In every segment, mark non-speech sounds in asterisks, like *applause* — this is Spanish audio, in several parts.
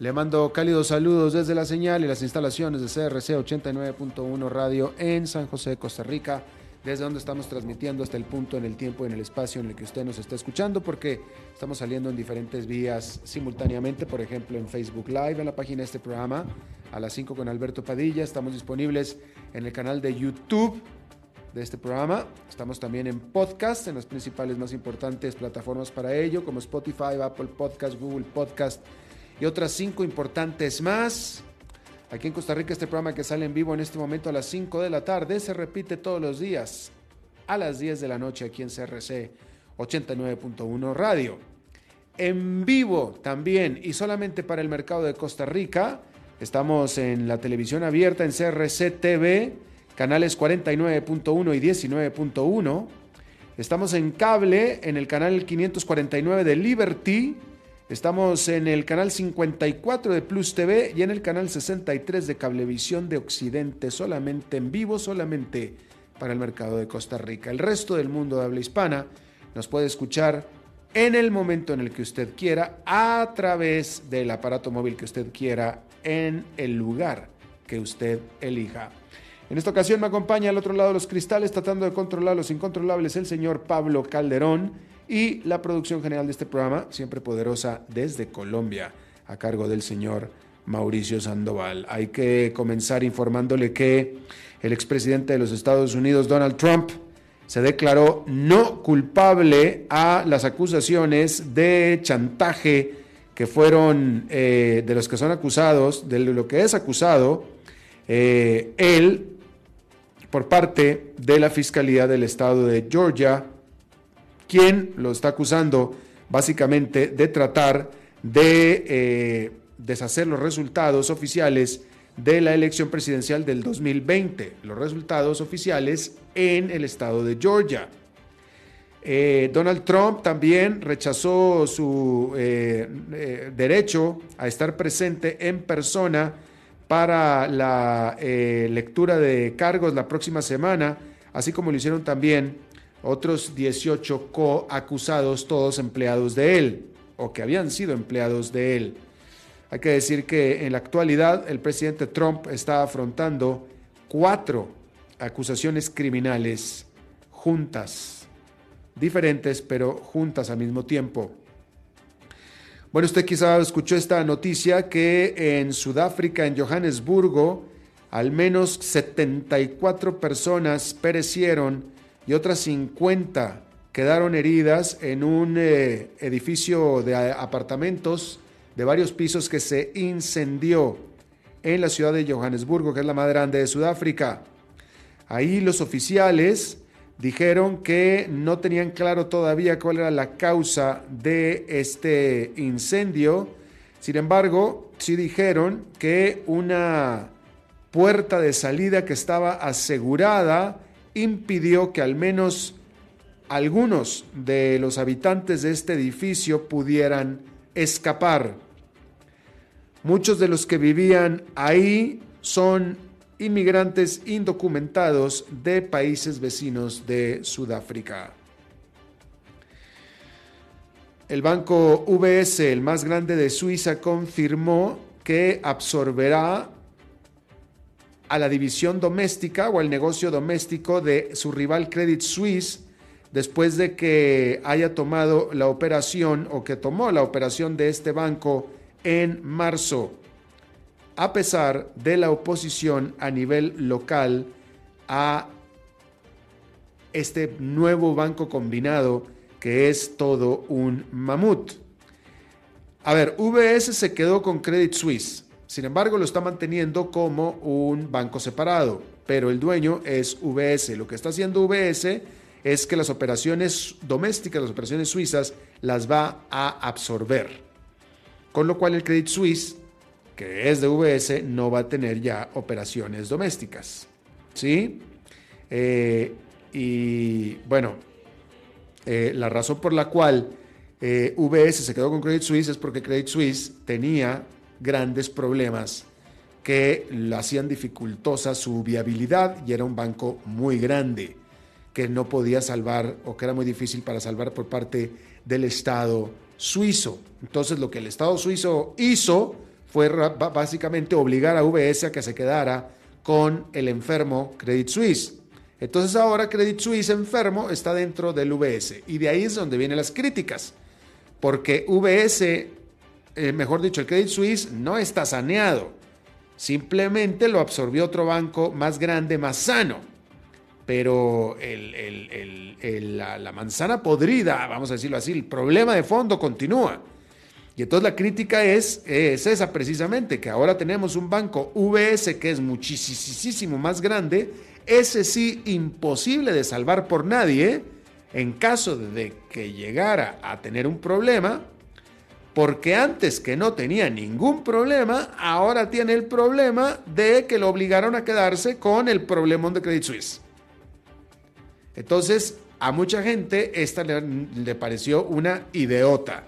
Le mando cálidos saludos desde la señal y las instalaciones de CRC 89.1 Radio en San José, Costa Rica, desde donde estamos transmitiendo hasta el punto en el tiempo y en el espacio en el que usted nos está escuchando, porque estamos saliendo en diferentes vías simultáneamente, por ejemplo en Facebook Live, en la página de este programa, a las 5 con Alberto Padilla. Estamos disponibles en el canal de YouTube de este programa. Estamos también en podcast, en las principales más importantes plataformas para ello, como Spotify, Apple Podcast, Google Podcast y otras cinco importantes más. Aquí en Costa Rica este programa que sale en vivo en este momento a las 5 de la tarde se repite todos los días a las 10 de la noche aquí en CRC 89.1 Radio. En vivo también y solamente para el mercado de Costa Rica. Estamos en la televisión abierta en CRC TV, canales 49.1 y 19.1. Estamos en cable en el canal 549 de Liberty Estamos en el canal 54 de Plus TV y en el canal 63 de Cablevisión de Occidente, solamente en vivo, solamente para el mercado de Costa Rica. El resto del mundo de habla hispana nos puede escuchar en el momento en el que usted quiera, a través del aparato móvil que usted quiera, en el lugar que usted elija. En esta ocasión me acompaña al otro lado de los cristales, tratando de controlar los incontrolables, el señor Pablo Calderón y la producción general de este programa, siempre poderosa desde Colombia, a cargo del señor Mauricio Sandoval. Hay que comenzar informándole que el expresidente de los Estados Unidos, Donald Trump, se declaró no culpable a las acusaciones de chantaje que fueron eh, de los que son acusados, de lo que es acusado eh, él por parte de la Fiscalía del Estado de Georgia quien lo está acusando básicamente de tratar de eh, deshacer los resultados oficiales de la elección presidencial del 2020, los resultados oficiales en el estado de Georgia. Eh, Donald Trump también rechazó su eh, derecho a estar presente en persona para la lectura de cargos la próxima semana, así como lo hicieron también otros 18 coacusados, todos empleados de él o que habían sido empleados de él. Hay que decir que en la actualidad el presidente Trump está afrontando cuatro acusaciones criminales juntas, diferentes pero juntas al mismo tiempo. Bueno, usted quizá escuchó esta noticia que en Sudáfrica, en Johannesburgo, al menos 74 personas perecieron y otras 50 quedaron heridas en un eh, edificio de apartamentos de varios pisos que se incendió en la ciudad de Johannesburgo, que es la más grande de Sudáfrica. Ahí los oficiales dijeron que no tenían claro todavía cuál era la causa de este incendio. Sin embargo, sí dijeron que una puerta de salida que estaba asegurada impidió que al menos algunos de los habitantes de este edificio pudieran escapar. Muchos de los que vivían ahí son inmigrantes indocumentados de países vecinos de Sudáfrica. el banco VS, el más grande de Suiza, confirmó que absorberá a la división doméstica o al negocio doméstico de su rival Credit Suisse después de que haya tomado la operación o que tomó la operación de este banco en marzo, a pesar de la oposición a nivel local a este nuevo banco combinado que es todo un mamut. A ver, VS se quedó con Credit Suisse, sin embargo lo está manteniendo como un banco separado, pero el dueño es VS. Lo que está haciendo VS es que las operaciones domésticas, las operaciones suizas, las va a absorber. Con lo cual el Credit Suisse, que es de VS, no va a tener ya operaciones domésticas. ¿Sí? Eh, y bueno, eh, la razón por la cual eh, VS se quedó con Credit Suisse es porque Credit Suisse tenía grandes problemas que le hacían dificultosa su viabilidad y era un banco muy grande que no podía salvar o que era muy difícil para salvar por parte del Estado suizo. Entonces lo que el Estado suizo hizo fue básicamente obligar a VS a que se quedara con el enfermo Credit Suisse. Entonces ahora Credit Suisse enfermo está dentro del VS y de ahí es donde vienen las críticas, porque VS, eh, mejor dicho, el Credit Suisse no está saneado, simplemente lo absorbió otro banco más grande, más sano. Pero la, manzana podrida, vamos a decirlo así, el problema de fondo continúa. Y entonces la crítica es, es esa precisamente, que ahora tenemos un banco VS que es muchísimo más grande, ese sí imposible de salvar por nadie, en caso de que llegara a tener un problema, porque antes que no tenía ningún problema, ahora tiene el problema de que lo obligaron a quedarse con el problemón de Credit Suisse. Entonces, a mucha gente esta le, pareció una idiota,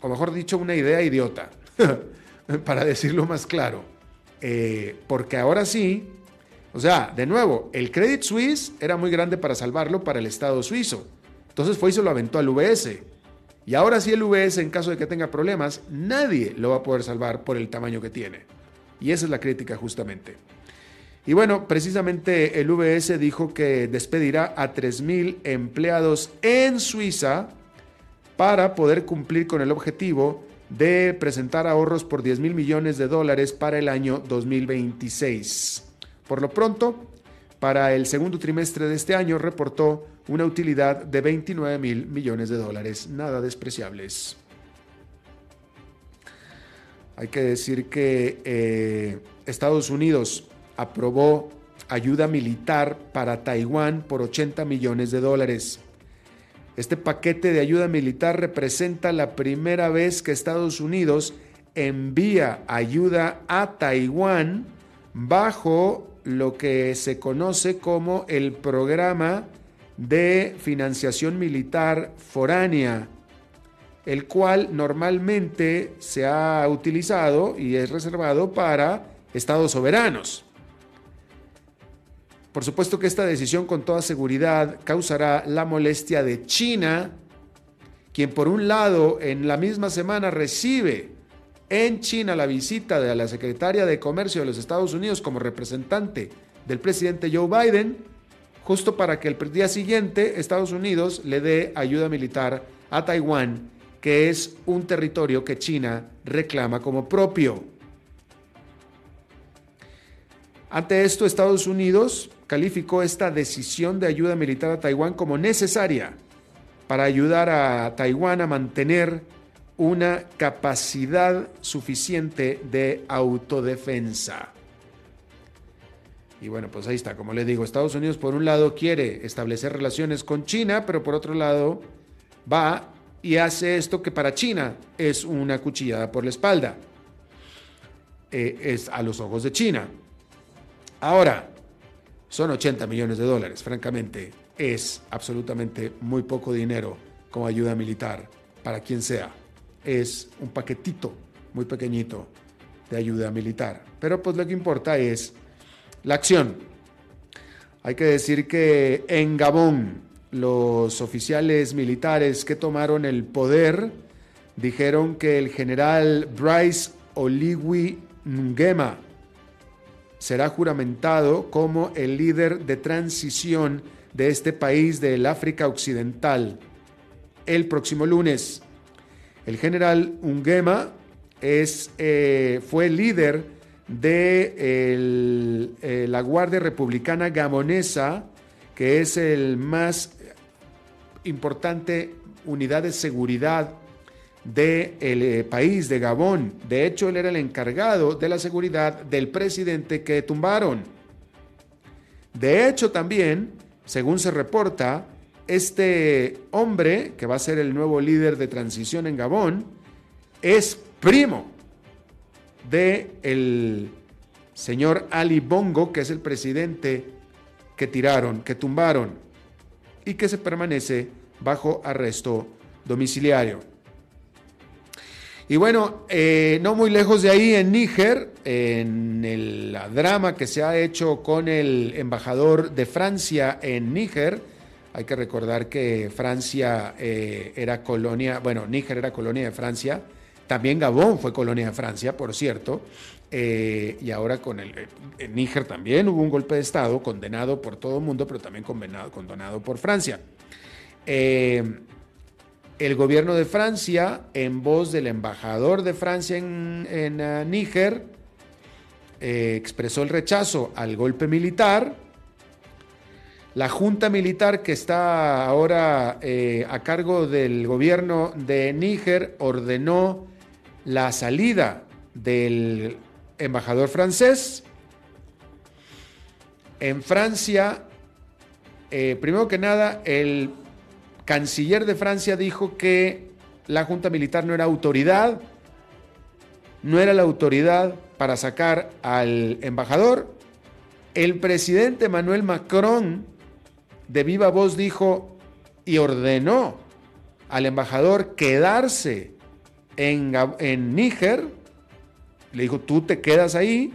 o mejor dicho, una idea idiota, *laughs* para decirlo más claro. Eh, porque ahora sí, o sea, de nuevo, el Credit Suisse era muy grande para salvarlo para el Estado suizo. Entonces fue y se lo aventó al VS. Y ahora sí el VS, en caso de que tenga problemas, nadie lo va a poder salvar por el tamaño que tiene. Y esa es la crítica justamente. Y bueno, precisamente el VS dijo que despedirá a 3.000 empleados en Suiza para poder cumplir con el objetivo de presentar ahorros por 10 mil millones de dólares para el año 2026. Por lo pronto, para el segundo trimestre de este año reportó una utilidad de 29 mil millones de dólares, nada despreciables. Hay que decir que eh, Estados Unidos aprobó ayuda militar para Taiwán por 80 millones de dólares. Este paquete de ayuda militar representa la primera vez que Estados Unidos envía ayuda a Taiwán bajo lo que se conoce como el programa de financiación militar foránea, el cual normalmente se ha utilizado y es reservado para estados soberanos. Por supuesto que esta decisión con toda seguridad causará la molestia de China, quien por un lado en la misma semana recibe en China la visita de la secretaria de Comercio de los Estados Unidos como representante del presidente Joe Biden, justo para que el día siguiente Estados Unidos le dé ayuda militar a Taiwán, que es un territorio que China reclama como propio. Ante esto, Estados Unidos calificó esta decisión de ayuda militar a Taiwán como necesaria para ayudar a Taiwán a mantener una capacidad suficiente de autodefensa. Y bueno, pues ahí está, como les digo, Estados Unidos por un lado quiere establecer relaciones con China, pero por otro lado va y hace esto que para China es una cuchillada por la espalda. Eh, es a los ojos de China. Ahora, son 80 millones de dólares. Francamente, es absolutamente muy poco dinero como ayuda militar para quien sea. Es un paquetito muy pequeñito de ayuda militar. Pero pues lo que importa es la acción. Hay que decir que en Gabón los oficiales militares que tomaron el poder dijeron que el general Bryce Oligui Ngema será juramentado como el líder de transición de este país del África Occidental el próximo lunes. El general Ngema es, eh, fue líder de eh, la Guardia Republicana Gabonesa, que es el más importante unidad de seguridad del eh, país de Gabón. De hecho, él era el encargado de la seguridad del presidente que tumbaron. De hecho, también, según se reporta, este hombre, que va a ser el nuevo líder de transición en Gabón, es primo de señor Ali Bongo, que es el presidente que tiraron, que tumbaron y que se permanece bajo arresto domiciliario. Y bueno, eh, no muy lejos de ahí, en Níger, en el drama que se ha hecho con el embajador de Francia en Níger, hay que recordar que Francia eh, era colonia, bueno, Níger era colonia de Francia, también Gabón fue colonia de Francia, por cierto, eh, y ahora con el en Níger también hubo un golpe de Estado condenado por todo el mundo, pero también condenado, condenado por Francia. El gobierno de Francia, en voz del embajador de Francia en, eh, Níger, eh, expresó el rechazo al golpe militar. La junta militar que está ahora eh, a cargo del gobierno de Níger ordenó la salida del embajador francés. En Francia, primero que nada, el canciller de Francia dijo que la Junta Militar no era autoridad, no era la autoridad para sacar al embajador. El presidente Manuel Macron de viva voz dijo y ordenó al embajador quedarse en, en Níger. Le dijo, tú te quedas ahí.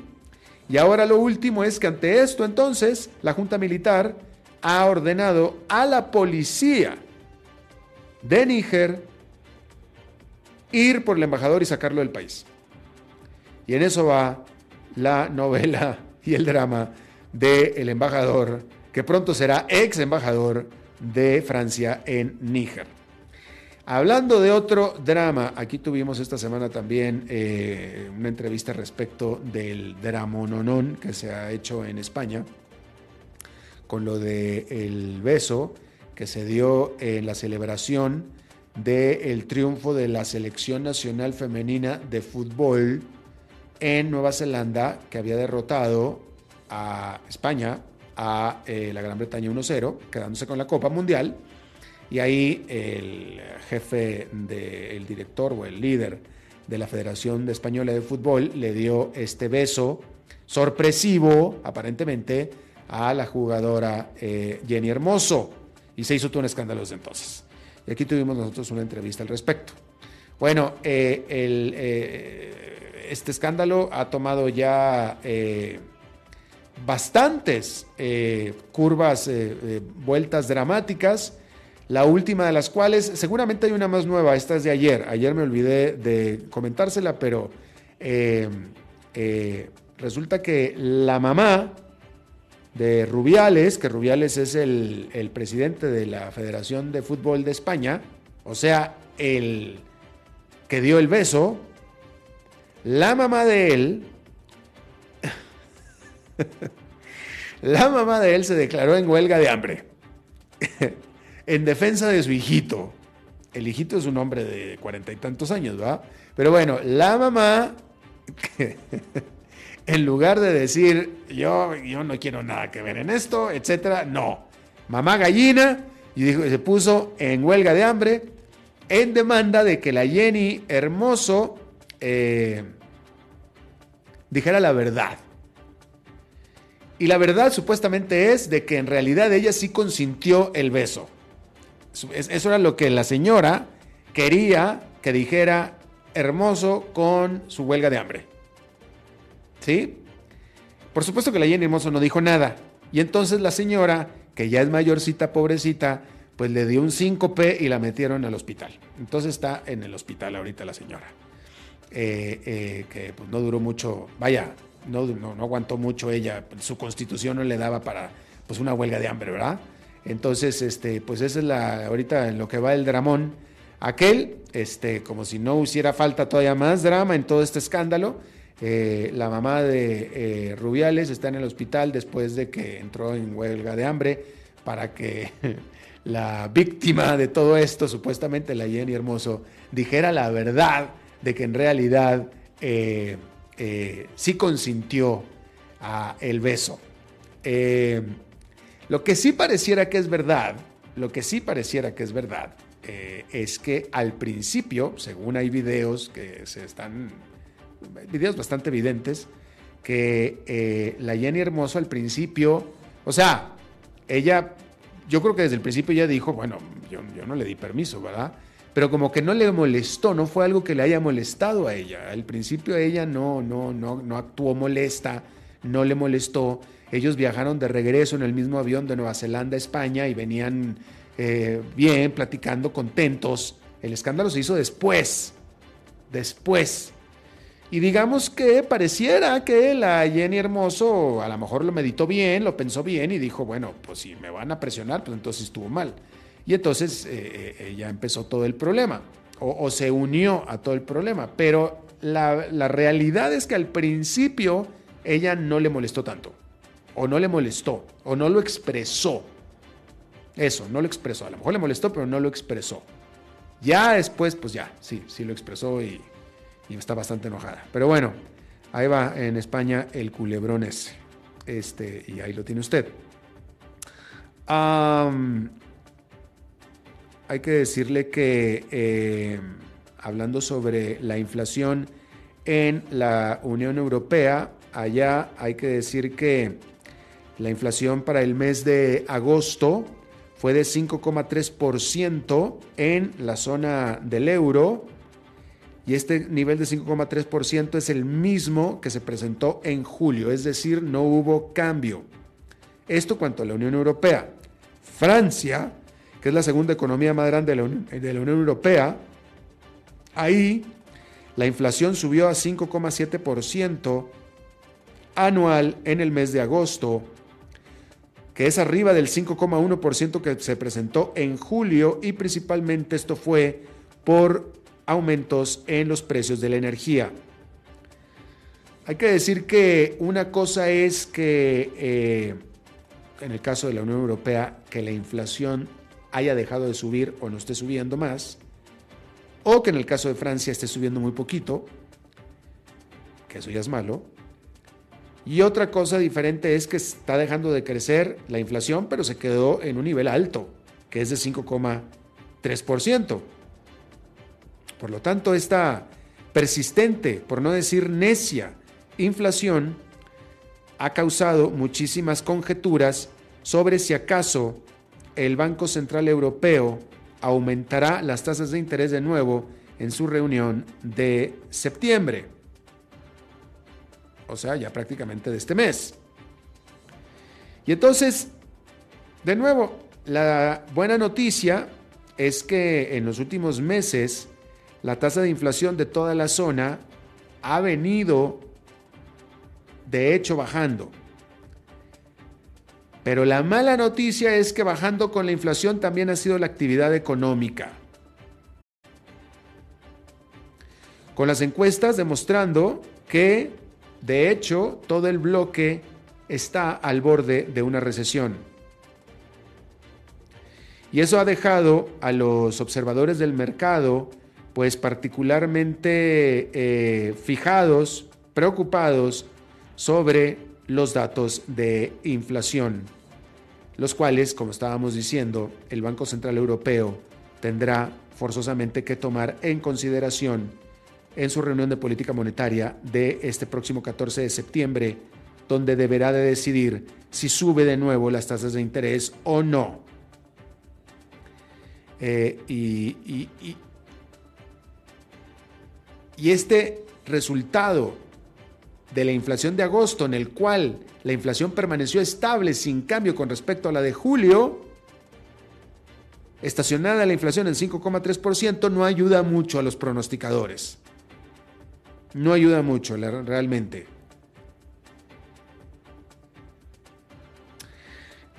Y ahora lo último es que ante esto entonces la Junta Militar ha ordenado a la policía de Níger ir por el embajador y sacarlo del país. Y en eso va la novela y el drama del el embajador, que pronto será ex embajador de Francia en Níger. Hablando de otro drama, aquí tuvimos esta semana también eh, una entrevista respecto del dramononón que se ha hecho en España con lo de el beso que se dio en la celebración del triunfo de la selección nacional femenina de fútbol en Nueva Zelanda, que había derrotado a España, a eh, la Gran Bretaña 1-0, quedándose con la Copa Mundial. Y ahí el jefe, del director o el líder de la Federación Española de Fútbol le dio este beso sorpresivo, aparentemente, a la jugadora eh, Jenny Hermoso y se hizo todo un escándalo desde entonces. Y aquí tuvimos nosotros una entrevista al respecto. Bueno, eh, este escándalo ha tomado ya eh, bastantes curvas, vueltas dramáticas, la última de las cuales, seguramente hay una más nueva, esta es de ayer, ayer me olvidé de comentársela, pero resulta que la mamá de Rubiales, que Rubiales es el, presidente de la Federación de Fútbol de España, o sea, el que dio el beso, la mamá de él, *laughs* la mamá de él se declaró en huelga de hambre, *laughs* en defensa de su hijito. El hijito es un hombre de cuarenta y tantos años, ¿va? Pero bueno, la mamá *laughs* en lugar de decir, yo, yo no quiero nada que ver en esto, etcétera, no. Mamá gallina, y dijo, se puso en huelga de hambre en demanda de que la Jenny Hermoso eh, dijera la verdad. Y la verdad supuestamente es de que en realidad ella sí consintió el beso. Eso era lo que la señora quería que dijera Hermoso con su huelga de hambre. ¿Sí? Por supuesto que la Jenny Hermoso no dijo nada. Y entonces la señora, que ya es mayorcita, pobrecita, pues le dio un síncope y la metieron al hospital. Entonces está en el hospital ahorita la señora. Eh, eh, que pues, no duró mucho, vaya, no, no, aguantó mucho ella, su constitución no le daba para pues una huelga de hambre, ¿verdad? Entonces, este, pues esa es la, ahorita en lo que va el dramón, aquel, este, como si no hiciera falta todavía más drama en todo este escándalo, eh, la mamá de Rubiales está en el hospital después de que entró en huelga de hambre para que *laughs* la víctima de todo esto, supuestamente la Jenny Hermoso, dijera la verdad de que en realidad eh, eh, sí consintió el beso. Eh, lo que sí pareciera que es verdad, lo que sí pareciera que es verdad, es que al principio, según hay videos que se están, videos bastante evidentes, que la Jenny Hermoso al principio, o sea, ella, yo creo que desde el principio ya dijo, bueno, yo, yo no le di permiso, ¿verdad? Pero como que no le molestó, no fue algo que le haya molestado a ella. Al principio ella no, no, no, no actuó molesta, no le molestó. Ellos viajaron de regreso en el mismo avión de Nueva Zelanda a España y venían eh, bien, platicando, contentos. El escándalo se hizo después, después. Y digamos que pareciera que la Jenny Hermoso a lo mejor lo meditó bien, lo pensó bien y dijo, bueno, pues si me van a presionar, pues entonces estuvo mal. Y entonces eh, eh, ya empezó todo el problema, o, se unió a todo el problema. Pero la, la realidad es que al principio ella no le molestó tanto, o no le molestó, o no lo expresó. Eso, no lo expresó. A lo mejor le molestó, pero no lo expresó. Ya después, pues ya, sí, sí lo expresó y, está bastante enojada. Pero bueno, ahí va en España el culebrón ese. Este, y ahí lo tiene usted hay que decirle que eh, hablando sobre la inflación en la Unión Europea, allá hay que decir que la inflación para el mes de agosto fue de 5,3% en la zona del euro y este nivel de 5,3% es el mismo que se presentó en julio, es decir, no hubo cambio. Esto cuanto a la Unión Europea. Francia que es la segunda economía más grande de la, Unión, Europea, ahí la inflación subió a 5,7% anual en el mes de agosto, que es arriba del 5,1% que se presentó en julio y principalmente esto fue por aumentos en los precios de la energía. Hay que decir que una cosa es que eh, en el caso de la Unión Europea, que la inflación haya dejado de subir o no esté subiendo más, o que en el caso de Francia esté subiendo muy poquito, que eso ya es malo. Y otra cosa diferente es que está dejando de crecer la inflación, pero se quedó en un nivel alto, que es de 5,3%. Por lo tanto, esta persistente, por no decir necia, inflación ha causado muchísimas conjeturas sobre si acaso el Banco Central Europeo aumentará las tasas de interés de nuevo en su reunión de septiembre. O sea, ya prácticamente de este mes. Y entonces, de nuevo, la buena noticia es que en los últimos meses la tasa de inflación de toda la zona ha venido, de hecho, bajando. Pero la mala noticia es que bajando con la inflación también ha sido la actividad económica. Con las encuestas demostrando que, de hecho, todo el bloque está al borde de una recesión. Y eso ha dejado a los observadores del mercado, pues particularmente eh, fijados, preocupados sobre los datos de inflación los cuales, como estábamos diciendo, el Banco Central Europeo tendrá forzosamente que tomar en consideración en su reunión de política monetaria de este próximo 14 de septiembre, donde deberá de decidir si sube de nuevo las tasas de interés o no. Eh, y, y este resultado de la inflación de agosto, en el cual la inflación permaneció estable sin cambio con respecto a la de julio, estacionada la inflación en 5,3% no ayuda mucho a los pronosticadores. No ayuda mucho realmente.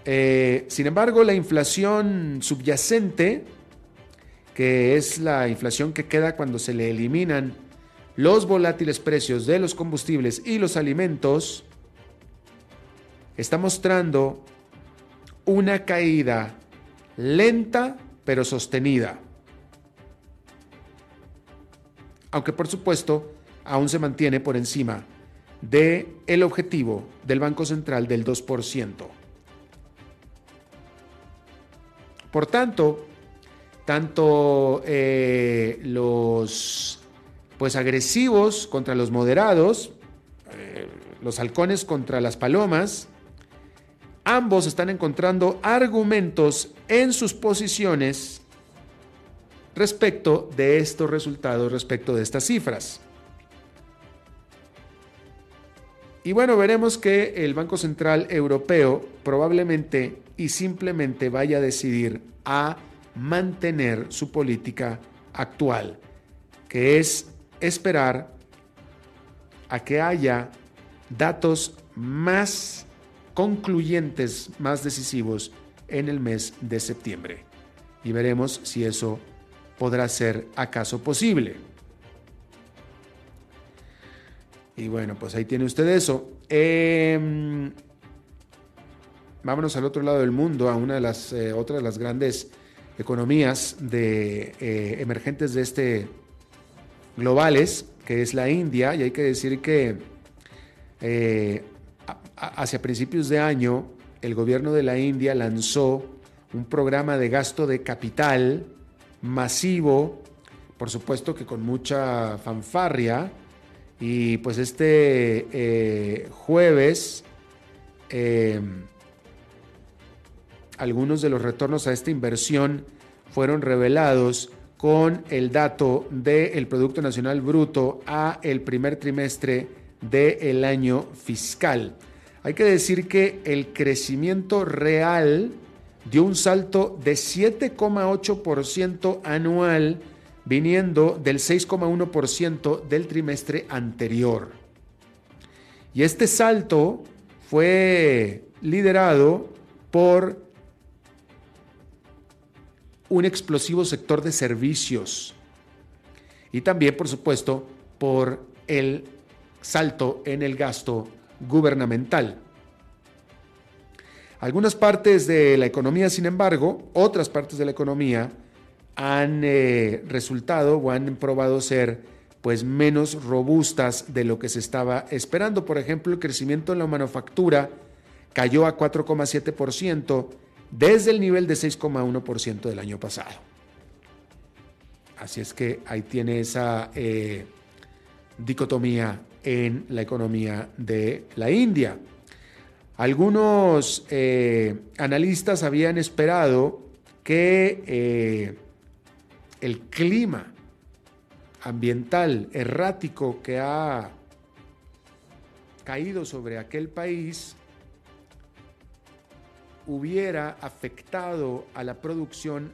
Eh, sin embargo, la inflación subyacente, que es la inflación que queda cuando se le eliminan los volátiles precios de los combustibles y los alimentos, está mostrando una caída lenta pero sostenida. Aunque por supuesto aún se mantiene por encima del el objetivo del Banco Central del 2%. Por tanto, tanto eh, los pues agresivos contra los moderados, eh, los halcones contra las palomas, ambos están encontrando argumentos en sus posiciones respecto de estos resultados, respecto de estas cifras. Y bueno, veremos que el Banco Central Europeo probablemente y simplemente vaya a decidir a mantener su política actual, que es esperar a que haya datos más concluyentes, más decisivos en el mes de septiembre. Y veremos si eso podrá ser acaso posible. Y bueno, pues ahí tiene usted eso. Em, vámonos al otro lado del mundo, a una de las eh, otras de las grandes economías de, eh, emergentes de este globales, que es la India, y hay que decir que eh, hacia principios de año el gobierno de la India lanzó un programa de gasto de capital masivo, por supuesto que con mucha fanfarria, y pues este eh, jueves eh, algunos de los retornos a esta inversión fueron revelados con el dato del Producto Nacional Bruto a el primer trimestre del año fiscal. Hay que decir que el crecimiento real dio un salto de 7,8% anual, viniendo del 6,1% del trimestre anterior. Y este salto fue liderado por un explosivo sector de servicios y también, por supuesto, por el salto en el gasto gubernamental. Algunas partes de la economía, sin embargo, otras partes de la economía han eh, resultado o han probado ser pues menos robustas de lo que se estaba esperando. Por ejemplo, el crecimiento en la manufactura cayó a 4,7% desde el nivel de 6,1% del año pasado. Así es que ahí tiene esa eh, dicotomía en la economía de la India. Algunos eh, analistas habían esperado que eh, el clima ambiental errático que ha caído sobre aquel país hubiera afectado a la producción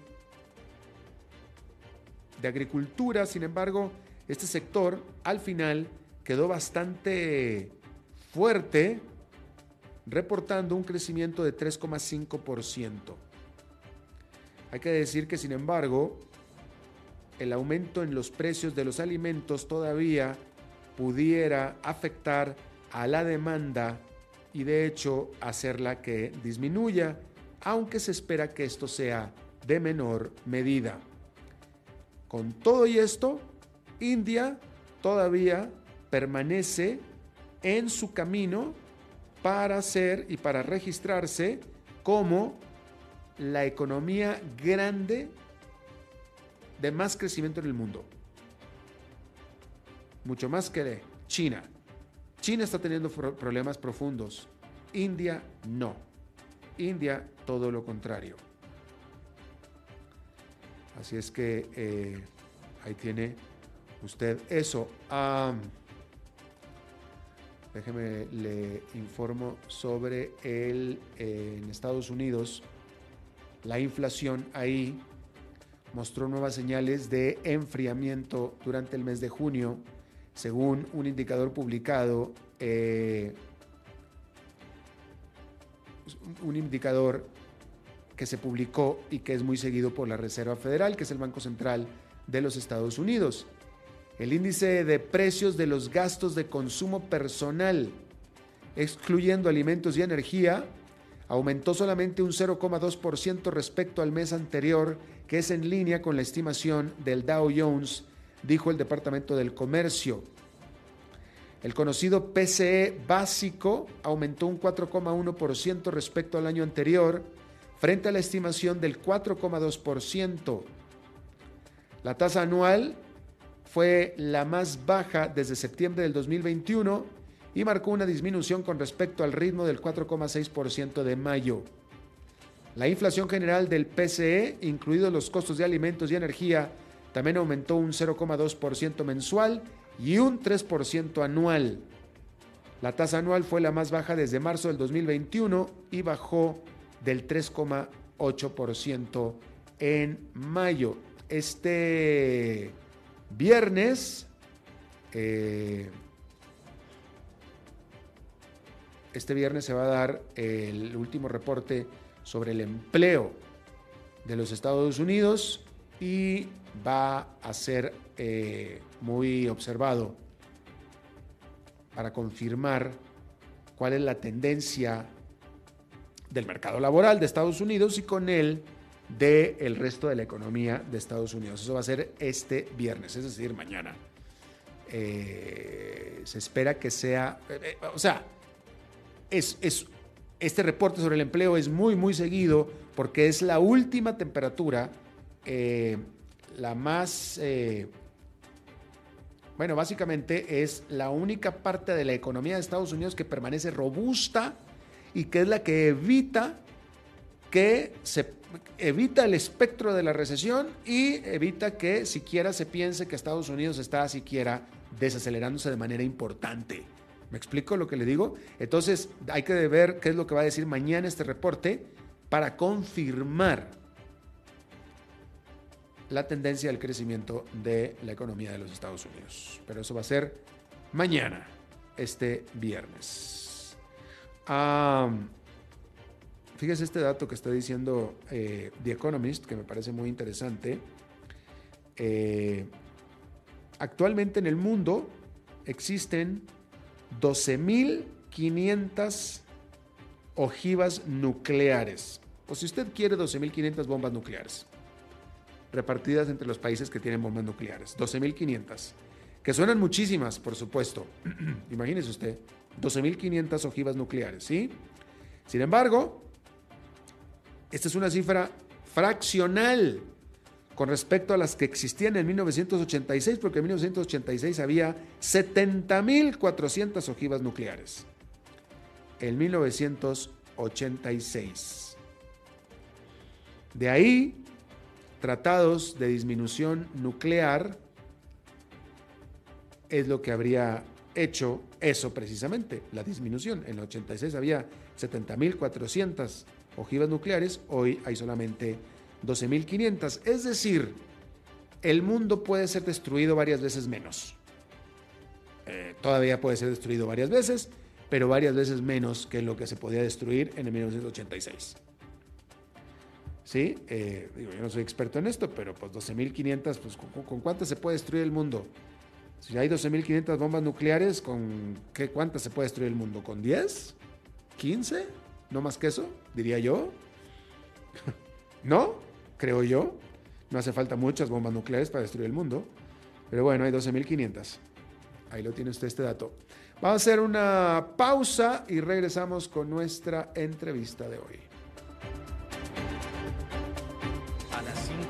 de agricultura. Sin embargo, este sector al final quedó bastante fuerte, reportando un crecimiento de 3,5%. Hay que decir que, sin embargo, el aumento en los precios de los alimentos todavía pudiera afectar a la demanda y de hecho hacerla que disminuya, aunque se espera que esto sea de menor medida. Con todo y esto, India todavía permanece en su camino para ser y para registrarse como la economía grande de más crecimiento en el mundo. Mucho más que China. China está teniendo problemas profundos. India no. India todo lo contrario. Así es que eh, ahí tiene usted eso. Déjeme le informo sobre el en Estados Unidos la inflación ahí mostró nuevas señales de enfriamiento durante el mes de junio, según un indicador publicado, eh, un indicador que se publicó y que es muy seguido por la Reserva Federal, que es el Banco Central de los Estados Unidos. El índice de precios de los gastos de consumo personal, excluyendo alimentos y energía, aumentó solamente un 0,2% respecto al mes anterior, que es en línea con la estimación del Dow Jones, dijo el Departamento del Comercio. El conocido PCE básico aumentó un 4,1% respecto al año anterior, frente a la estimación del 4,2%. La tasa anual fue la más baja desde septiembre del 2021 y marcó una disminución con respecto al ritmo del 4,6% de mayo. La inflación general del PCE, incluidos los costos de alimentos y energía, también aumentó un 0,2% mensual y un 3% anual. La tasa anual fue la más baja desde marzo del 2021 y bajó del 3,8% en mayo. Este viernes, eh, este viernes se va a dar el último reporte sobre el empleo de los Estados Unidos y va a ser eh, muy observado para confirmar cuál es la tendencia del mercado laboral de Estados Unidos y con él del el resto de la economía de Estados Unidos. Eso va a ser este viernes, es decir, mañana. Eh, se espera que sea, eh, o sea, es, es, este reporte sobre el empleo es muy, muy seguido porque es la última temperatura, la más, bueno, básicamente es la única parte de la economía de Estados Unidos que permanece robusta y que es la que evita que se evita el espectro de la recesión y evita que siquiera se piense que Estados Unidos está siquiera desacelerándose de manera importante. ¿Me explico lo que le digo? Entonces hay que ver qué es lo que va a decir mañana este reporte para confirmar la tendencia del crecimiento de la economía de los Estados Unidos. Pero eso va a ser mañana, este viernes. fíjese este dato que está diciendo eh, The Economist, que me parece muy interesante. Eh, actualmente en el mundo existen 12.500 ojivas nucleares. O si usted quiere 12.500 bombas nucleares, repartidas entre los países que tienen bombas nucleares. 12.500. Que suenan muchísimas, por supuesto. *clears throat* Imagínese usted. 12.500 ojivas nucleares, ¿sí? Sin embargo, esta es una cifra fraccional con respecto a las que existían en 1986, porque en 1986 había 70.400 ojivas nucleares. En 1986. De ahí, tratados de disminución nuclear es lo que habría hecho eso precisamente, la disminución. En el 86 había 70.400 ojivas nucleares, hoy hay solamente 12.500. Es decir, el mundo puede ser destruido varias veces menos. Eh, todavía puede ser destruido varias veces, pero varias veces menos que lo que se podía destruir en el 1986. ¿Sí? Eh, digo, yo no soy experto en esto, pero pues 12.500, pues ¿con, ¿con cuántas se puede destruir el mundo? Si hay 12.500 bombas nucleares, ¿con qué cuántas se puede destruir el mundo? ¿Con 10? ¿15? ¿No más que eso? Diría yo. *laughs* ¿No? Creo yo. No hace falta muchas bombas nucleares para destruir el mundo. Pero bueno, hay 12.500. Ahí lo tiene usted este dato. Vamos a hacer una pausa y regresamos con nuestra entrevista de hoy.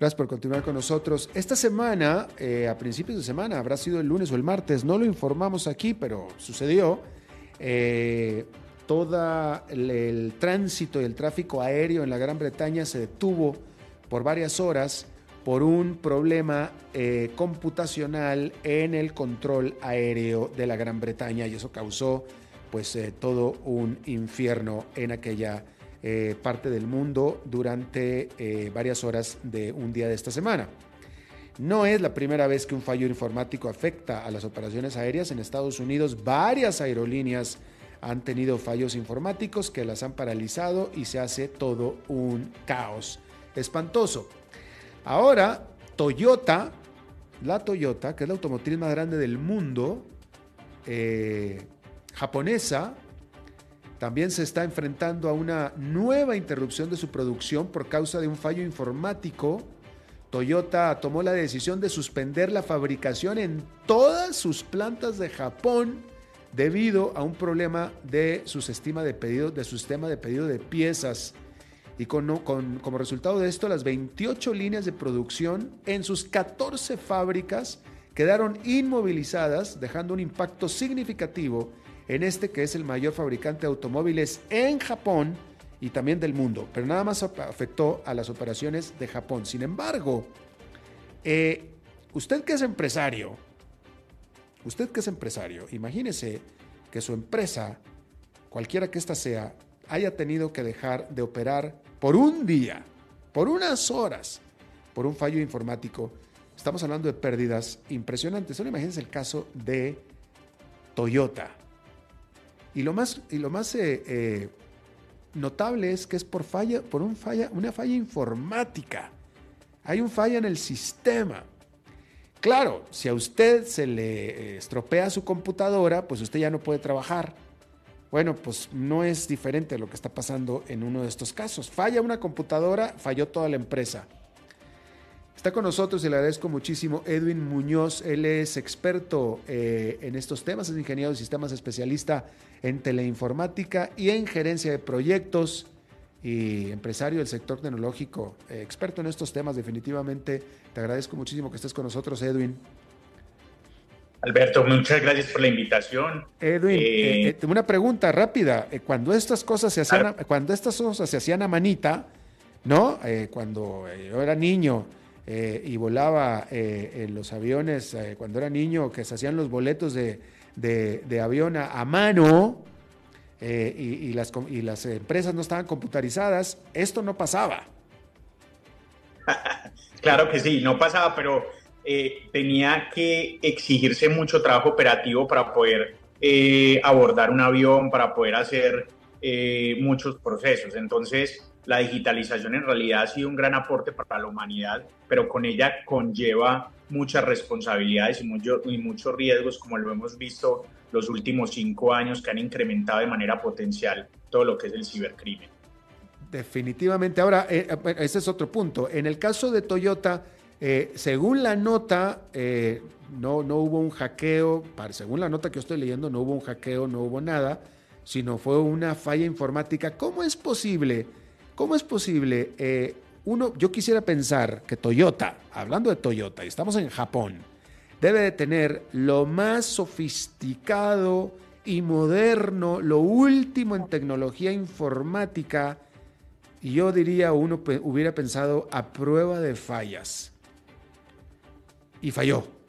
Gracias por continuar con nosotros. Esta semana, eh, a principios de semana, habrá sido el lunes o el martes, no lo informamos aquí, pero sucedió. Eh, todo el, tránsito y el tráfico aéreo en la Gran Bretaña se detuvo por varias horas por un problema eh, computacional en el control aéreo de la Gran Bretaña y eso causó pues eh, todo un infierno en aquella eh, parte del mundo durante eh, varias horas de un día de esta semana. No es la primera vez que un fallo informático afecta a las operaciones aéreas. En Estados Unidos varias aerolíneas han tenido fallos informáticos que las han paralizado y se hace todo un caos espantoso. Ahora, Toyota, la Toyota, que es la automotriz más grande del mundo, eh, japonesa, también se está enfrentando a una nueva interrupción de su producción por causa de un fallo informático. Toyota tomó la decisión de suspender la fabricación en todas sus plantas de Japón debido a un problema de su sistema de pedido de, su sistema de, pedido de piezas. Y con, como resultado de esto, las 28 líneas de producción en sus 14 fábricas quedaron inmovilizadas, dejando un impacto significativo en este que es el mayor fabricante de automóviles en Japón y también del mundo, pero nada más afectó a las operaciones de Japón. Sin embargo, eh, usted que es empresario, usted que es empresario, imagínese que su empresa, cualquiera que ésta sea, haya tenido que dejar de operar por un día, por unas horas, por un fallo informático. Estamos hablando de pérdidas impresionantes. Solo imagínense el caso de Toyota. Y lo más, y lo más eh, eh, notable es que es por, falla, por un falla, una falla informática. Hay un falla en el sistema. Claro, si a usted se le estropea su computadora, pues usted ya no puede trabajar. Bueno, pues no es diferente a lo que está pasando en uno de estos casos. Falla una computadora, falló toda la empresa. Está con nosotros y le agradezco muchísimo Edwin Muñoz. Él es experto eh, en estos temas, es ingeniero de sistemas especialista en teleinformática y en gerencia de proyectos y empresario del sector tecnológico, eh, experto en estos temas definitivamente. Te agradezco muchísimo que estés con nosotros, Edwin. Alberto, muchas gracias por la invitación. Edwin, eh, eh, una pregunta rápida. Cuando estas cosas se hacían, claro. cuando estas cosas se hacían a manita, ¿no? cuando yo era niño y volaba en los aviones, cuando era niño, que se hacían los boletos de, de, avión a, mano eh, y, las, y las empresas no estaban computarizadas, esto no pasaba. *laughs* claro que sí, no pasaba, pero eh, tenía que exigirse mucho trabajo operativo para poder eh, abordar un avión, para poder hacer eh, muchos procesos. Entonces, la digitalización en realidad ha sido un gran aporte para la humanidad, pero con ella conlleva muchas responsabilidades y, mucho, y muchos riesgos, como lo hemos visto los últimos cinco años, que han incrementado de manera potencial todo lo que es el cibercrimen. Definitivamente. Ahora, eh, ese es otro punto. En el caso de Toyota, eh, según la nota, eh, no, no hubo un hackeo, según la nota que estoy leyendo, no hubo un hackeo, no hubo nada, sino fue una falla informática. ¿Cómo es posible? ¿Cómo es posible? Eh, uno, yo quisiera pensar que Toyota, hablando de Toyota, y estamos en Japón, debe de tener lo más sofisticado y moderno, lo último en tecnología informática, y yo diría, uno hubiera pensado a prueba de fallas. Y falló.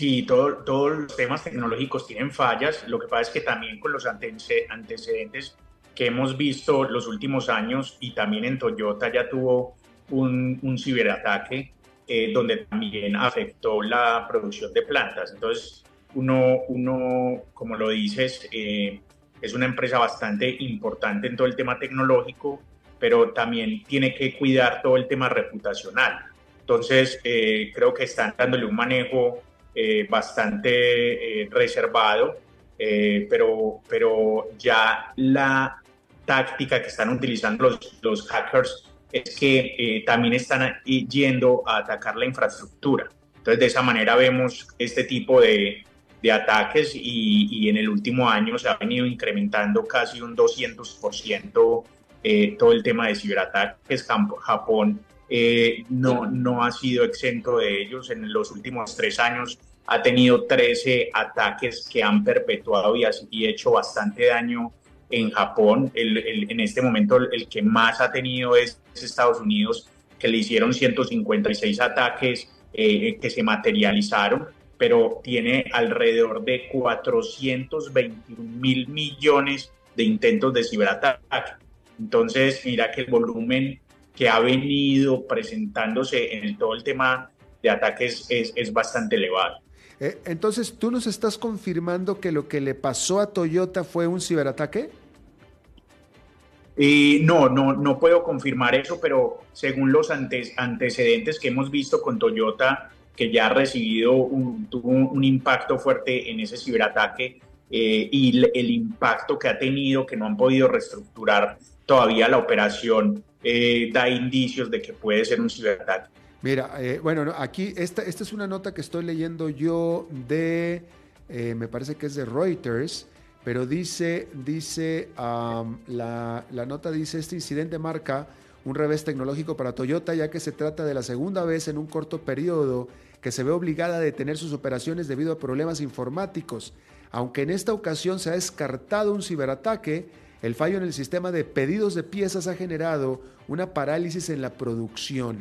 Sí, todos los temas tecnológicos tienen fallas. Lo que pasa es que también con los antecedentes que hemos visto los últimos años y también en Toyota ya tuvo un, ciberataque eh, donde también afectó la producción de plantas. Entonces, uno, uno como lo dices, eh, es una empresa bastante importante en todo el tema tecnológico, pero también tiene que cuidar todo el tema reputacional. Entonces, eh, creo que están dándole un manejo eh, bastante eh, reservado, eh, pero, pero ya la táctica que están utilizando los, hackers es que también están yendo a atacar la infraestructura. Entonces, de esa manera vemos este tipo de, de ataques y, y, en el último año se ha venido incrementando casi un 200% todo el tema de ciberataques. Japón eh, no, no ha sido exento de ellos. En los últimos tres años ha tenido 13 ataques que han perpetuado y, hecho bastante daño en Japón. El, en este momento el que más ha tenido es, Estados Unidos, que le hicieron 156 ataques eh, que se materializaron, pero tiene alrededor de 421 mil millones de intentos de ciberataque. Entonces, mira que el volumen que ha venido presentándose en todo el tema de ataques es, es bastante elevado. Eh, entonces, ¿tú nos estás confirmando que lo que le pasó a Toyota fue un ciberataque? Eh, no, no, no puedo confirmar eso, pero según los antecedentes que hemos visto con Toyota, que ya ha recibido un, tuvo un, impacto fuerte en ese ciberataque eh, y el impacto que ha tenido, que no han podido reestructurar todavía la operación, eh, da indicios de que puede ser un ciberataque. Mira, eh, bueno, aquí esta, esta es una nota que estoy leyendo yo de, eh, me parece que es de Reuters, pero dice, dice, la, la nota dice, este incidente marca un revés tecnológico para Toyota, ya que se trata de la segunda vez en un corto periodo que se ve obligada a detener sus operaciones debido a problemas informáticos. Aunque en esta ocasión se ha descartado un ciberataque, el fallo en el sistema de pedidos de piezas ha generado una parálisis en la producción.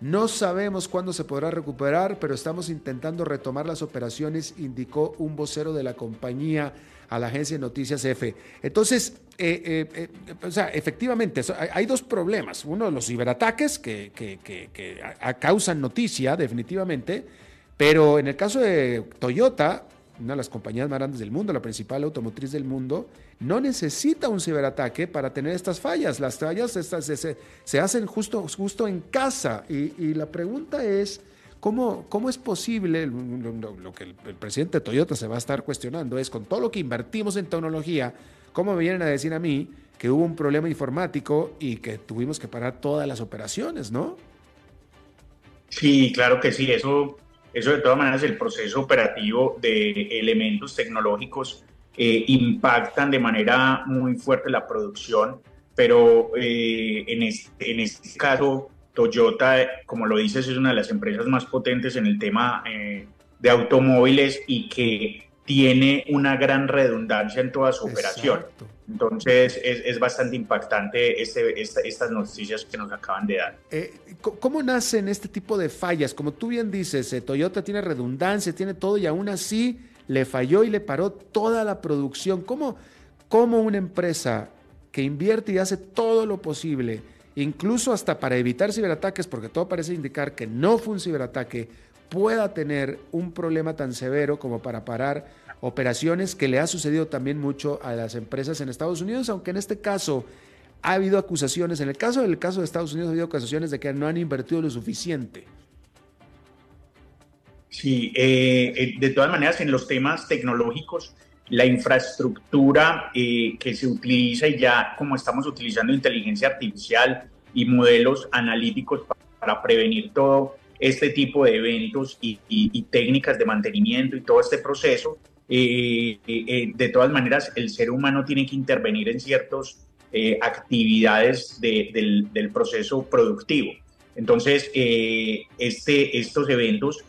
No sabemos cuándo se podrá recuperar, pero estamos intentando retomar las operaciones, indicó un vocero de la compañía a la agencia de noticias EFE. Entonces, eh, eh, eh, o sea, efectivamente, hay, dos problemas. Uno, los ciberataques que, que, que causan noticia, definitivamente, pero en el caso de Toyota, una de las compañías más grandes del mundo, la principal automotriz del mundo, no necesita un ciberataque para tener estas fallas. Las fallas estas, se, hacen justo, justo en casa. Y, la pregunta es, ¿cómo, cómo es posible, lo, que el, presidente de Toyota se va a estar cuestionando es, con todo lo que invertimos en tecnología, ¿cómo me vienen a decir a mí que hubo un problema informático y que tuvimos que parar todas las operaciones, ¿no? Sí, claro que sí, eso eso de todas maneras, el proceso operativo de elementos tecnológicos eh, impactan de manera muy fuerte la producción, pero eh, en, este, en este caso Toyota, como lo dices, es una de las empresas más potentes en el tema eh, de automóviles y que tiene una gran redundancia en toda su operación. Entonces es, bastante impactante este, estas noticias que nos acaban de dar. Eh, ¿Cómo nacen este tipo de fallas? Como tú bien dices, eh, Toyota tiene redundancia, tiene todo y aún así le falló y le paró toda la producción. ¿Cómo, cómo una empresa que invierte y hace todo lo posible, incluso hasta para evitar ciberataques, porque todo parece indicar que no fue un ciberataque, pueda tener un problema tan severo como para parar operaciones que le ha sucedido también mucho a las empresas en Estados Unidos, aunque en este caso ha habido acusaciones, en el caso del caso de Estados Unidos ha habido acusaciones de que no han invertido lo suficiente. Sí, eh, eh, de todas maneras en los temas tecnológicos, la infraestructura eh, que se utiliza y ya como estamos utilizando inteligencia artificial y modelos analíticos para prevenir todo este tipo de eventos y, técnicas de mantenimiento y todo este proceso, de todas maneras el ser humano tiene que intervenir en ciertos actividades del, del, proceso productivo. Entonces, este, estos eventos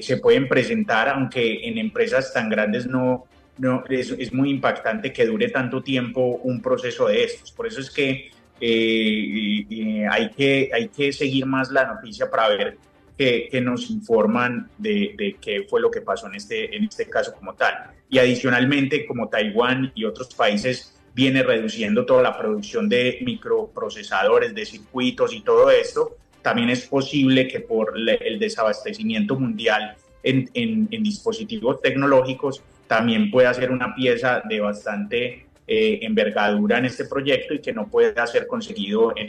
se pueden presentar, aunque en empresas tan grandes no, no es, muy impactante que dure tanto tiempo un proceso de estos. Por eso es que eh, hay, que, hay que seguir más la noticia para ver que, nos informan de, qué fue lo que pasó en este, en este caso como tal. Y adicionalmente, como Taiwán y otros países viene reduciendo toda la producción de microprocesadores, de circuitos y todo esto, también es posible que por el desabastecimiento mundial en, dispositivos tecnológicos también pueda ser una pieza de bastante eh, envergadura en este proyecto y que no pueda ser conseguido en,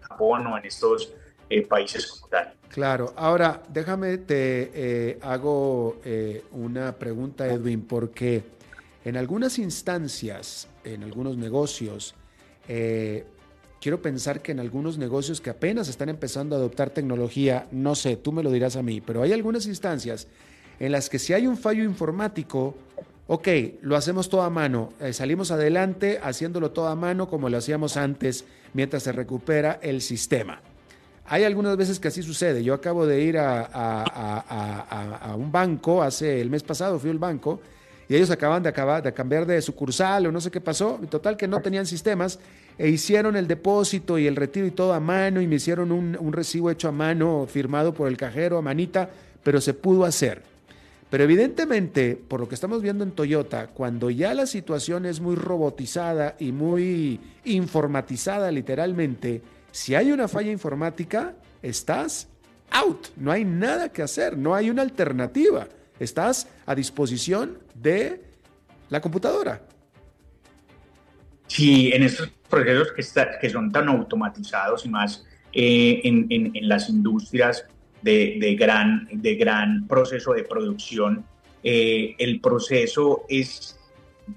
Japón o en estos eh, países como tal. Claro, ahora déjame te eh, hago una pregunta, Edwin, porque en algunas instancias, en algunos negocios, quiero pensar que en algunos negocios que apenas están empezando a adoptar tecnología, no sé, tú me lo dirás a mí, pero hay algunas instancias en las que si hay un fallo informático, ok, lo hacemos todo a mano, eh, salimos adelante haciéndolo todo a mano como lo hacíamos antes mientras se recupera el sistema. Hay algunas veces que así sucede. Yo acabo de ir a, un banco, hace el mes pasado fui al banco, y ellos acaban de, acabar, de cambiar de sucursal o no sé qué pasó. En total que no tenían sistemas e hicieron el depósito y el retiro y todo a mano y me hicieron un, un recibo hecho a mano, firmado por el cajero a manita, pero se pudo hacer. Pero evidentemente, por lo que estamos viendo en Toyota, cuando ya la situación es muy robotizada y muy informatizada literalmente, si hay una falla informática, estás out. No hay nada que hacer, no hay una alternativa. Estás a disposición de la computadora. Sí, en estos procesos que, son tan automatizados y más eh, en, las industrias, de, gran, proceso de producción, eh, el proceso es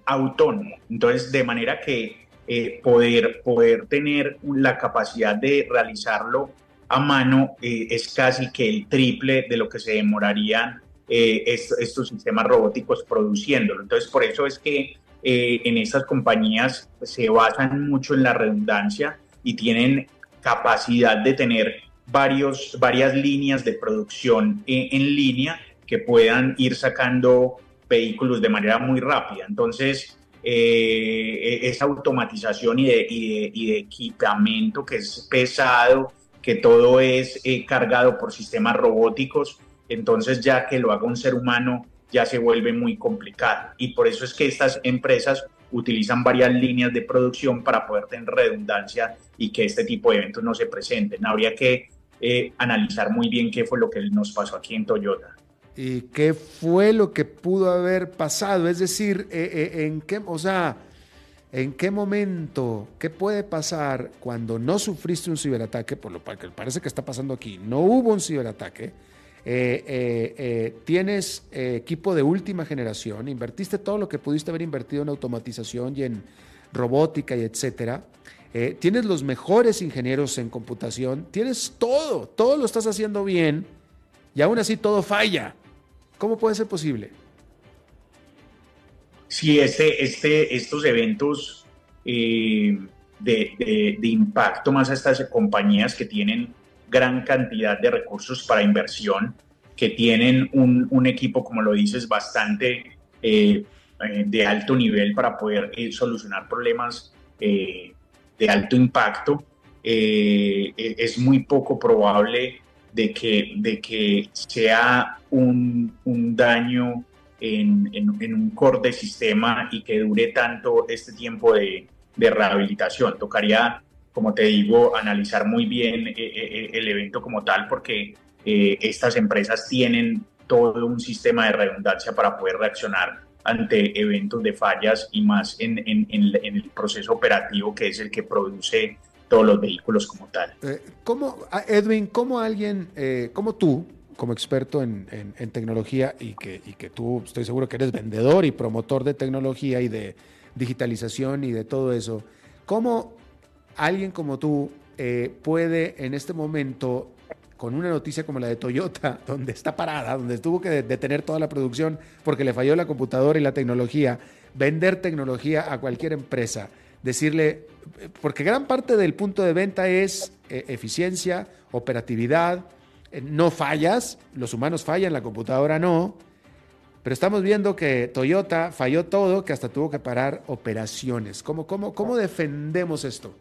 autónomo. Entonces, de manera que eh, poder, tener la capacidad de realizarlo a mano es casi que el triple de lo que se demorarían estos, sistemas robóticos produciéndolo. Entonces, por eso es que en estas compañías se basan mucho en la redundancia y tienen capacidad de tener varios, varias líneas de producción en, línea que puedan ir sacando vehículos de manera muy rápida. Entonces, eh, e, esa automatización y de, y, de, equipamiento que es pesado, que todo es eh, cargado por sistemas robóticos, entonces ya que lo haga un ser humano ya se vuelve muy complicado. Y por eso es que estas empresas utilizan varias líneas de producción para poder tener redundancia y que este tipo de eventos no se presenten. Habría que eh, analizar muy bien qué fue lo que nos pasó aquí en Toyota. ¿Y qué fue lo que pudo haber pasado? Es decir, eh, eh, en qué, o sea, ¿en qué momento, qué puede pasar cuando no sufriste un ciberataque? Por lo que parece que está pasando aquí, no hubo un ciberataque. Tienes equipo de última generación, invertiste todo lo que pudiste haber invertido en automatización y en robótica y etcétera. Eh, tienes los mejores ingenieros en computación, tienes todo, todo lo estás haciendo bien y aún así todo falla. ¿Cómo puede ser posible? Sí, este, este, estos eventos eh, de, impacto más a estas compañías que tienen gran cantidad de recursos para inversión, que tienen un, equipo, como lo dices, bastante eh, de alto nivel para poder solucionar problemas de alto impacto, eh, e, es muy poco probable de que, de que sea un, un daño en, en, un core de sistema y que dure tanto este tiempo de, de rehabilitación. Tocaría, como te digo, analizar muy bien eh, eh, el evento como tal porque estas empresas tienen todo un sistema de redundancia para poder reaccionar ante eventos de fallas y más en, en, en, el proceso operativo que es el que produce todos los vehículos como tal. Eh, ¿cómo, Edwin, cómo alguien, eh, como tú, como experto en, en, tecnología y que, y que tú estoy seguro que eres vendedor y promotor de tecnología y de digitalización y de todo eso, ¿cómo alguien como tú eh, puede en este momento con una noticia como la de Toyota, *laughs* donde está parada, donde tuvo que detener toda la producción porque le falló la computadora y la tecnología, vender tecnología a cualquier empresa. decirle, porque gran parte del punto de venta es eh, eficiencia, operatividad, eh, no fallas, los humanos fallan, la computadora no, pero estamos viendo que Toyota falló todo, que hasta tuvo que parar operaciones. ¿Cómo, cómo, cómo defendemos esto?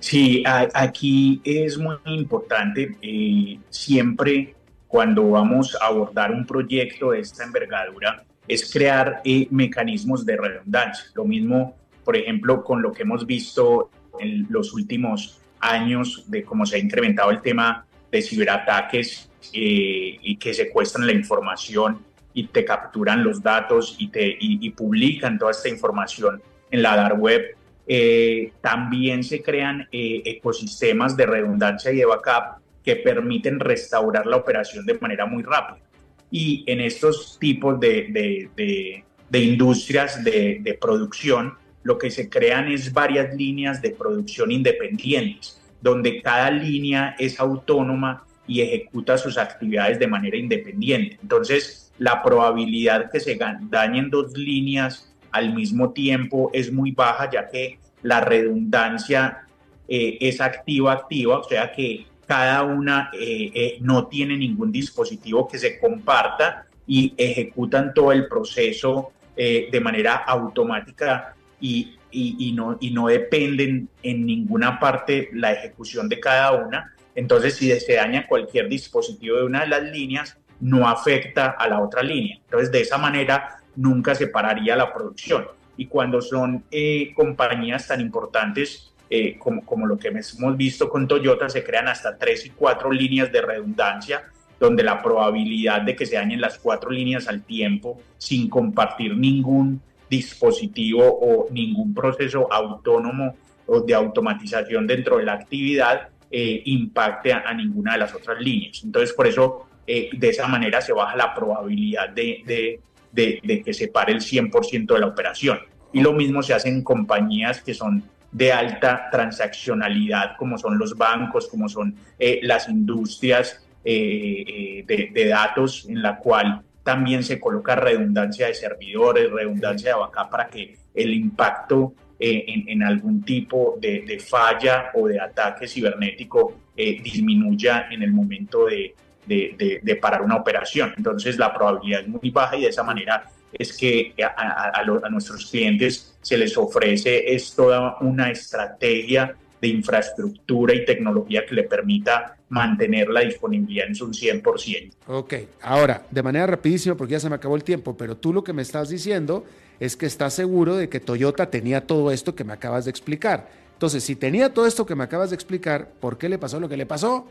Sí, aquí es muy importante eh, siempre cuando vamos a abordar un proyecto de esta envergadura es crear eh, mecanismos de redundancia. Lo mismo, por ejemplo, con lo que hemos visto en los últimos años de cómo se ha incrementado el tema de ciberataques eh, y que secuestran la información y te capturan los datos y, te, y, publican toda esta información en la dark web. Eh, también se crean eh, ecosistemas de redundancia y de backup que permiten restaurar la operación de manera muy rápida. Y en estos tipos de, de, de industrias de, producción, lo que se crean es varias líneas de producción independientes, donde cada línea es autónoma y ejecuta sus actividades de manera independiente. Entonces, la probabilidad que se dañen dos líneas al mismo tiempo es muy baja, ya que la redundancia eh, es activa-activa, o sea que cada una eh, eh, no tiene ningún dispositivo que se comparta y ejecutan todo el proceso de manera automática y, y, no, y no dependen en ninguna parte la ejecución de cada una, entonces, si se daña cualquier dispositivo de una de las líneas, no afecta a la otra línea. Entonces, de esa manera, nunca se pararía la producción. Y cuando son eh, compañías tan importantes eh, como, lo que hemos visto con Toyota, se crean hasta tres y cuatro líneas de redundancia, donde la probabilidad de que se dañen las cuatro líneas al tiempo sin compartir ningún dispositivo o ningún proceso autónomo o de automatización dentro de la actividad eh, impacte a, ninguna de las otras líneas. Entonces, por eso, eh, de esa manera se baja la probabilidad de, que se pare el 100% de la operación. Y lo mismo se hace en compañías que son de alta transaccionalidad, como son los bancos, como son eh, las industrias de, datos, en la cual también se coloca redundancia de servidores, redundancia de backup para que el impacto eh, en, algún tipo de, falla o de ataque cibernético eh, disminuya en el momento de, de, parar una operación. Entonces la probabilidad es muy baja y de esa manera es que a, a, nuestros clientes se les ofrece es toda una estrategia de infraestructura y tecnología que le permita mantener la disponibilidad en su 100%. Ok, ahora, de manera rapidísima, porque ya se me acabó el tiempo, pero tú lo que me estás diciendo es que estás seguro de que Toyota tenía todo esto que me acabas de explicar. Entonces, si tenía todo esto que me acabas de explicar, ¿por qué le pasó lo que le pasó?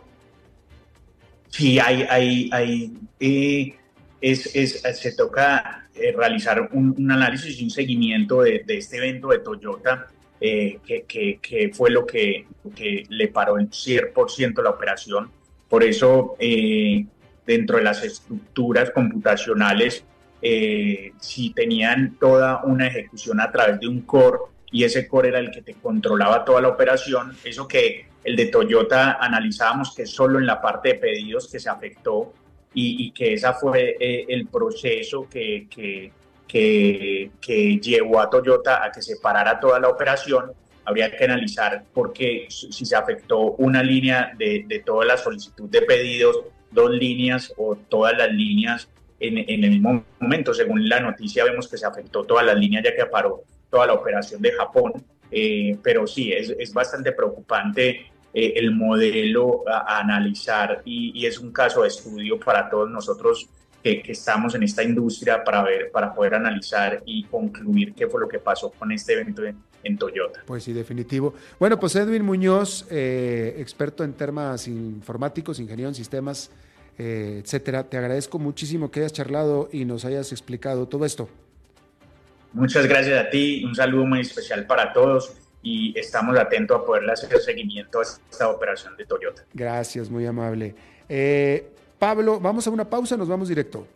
Sí, hay, hay, hay eh, es, es, se toca eh, realizar un, análisis y un seguimiento de, este evento de Toyota, eh, que, que, fue lo que, que, le paró el 100% la operación. Por eso, dentro de las estructuras computacionales, eh, si tenían toda una ejecución a través de un core y ese core era el que te controlaba toda la operación, eso que el de Toyota analizábamos que solo en la parte de pedidos que se afectó y, que esa fue eh, el proceso que, que, que, llevó a Toyota a que se parara toda la operación, habría que analizar por qué si se afectó una línea de, de toda la solicitud de pedidos, dos líneas o todas las líneas en, el mismo momento. Según la noticia vemos que se afectó toda la línea ya que paró toda la operación de Japón, eh, pero sí, es, es bastante preocupante eh, el modelo a, analizar y, es un caso de estudio para todos nosotros que, estamos en esta industria para ver, para poder analizar y concluir qué fue lo que pasó con este evento en, Toyota. Pues sí, definitivo. Bueno, pues Edwin Muñoz, eh, experto en temas informáticos, ingeniero en sistemas eh, etcétera. Te agradezco muchísimo que hayas charlado y nos hayas explicado todo esto. Muchas gracias a ti, un saludo muy especial para todos y estamos atentos a poder hacer seguimiento a esta operación de Toyota. Gracias, muy amable. Eh, Pablo, vamos a una pausa, nos vamos directo.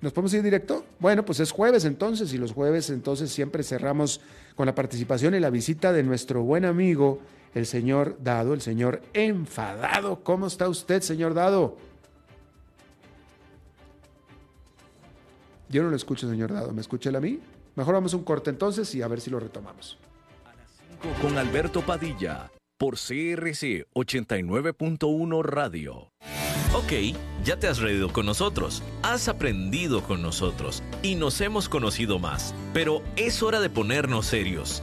¿Nos podemos ir directo? Bueno, pues es jueves entonces y los jueves entonces siempre cerramos con la participación y la visita de nuestro buen amigo, el señor Dado, el señor enfadado. ¿Cómo está usted, señor Dado? Yo no lo escucho, señor Dado. ¿Me escucha él a mí? Mejor vamos a un corte entonces y a ver si lo retomamos. A las 5 con Alberto Padilla por CRC 89.1 Radio. Ok, ya te has reído con nosotros, has aprendido con nosotros y nos hemos conocido más, pero es hora de ponernos serios.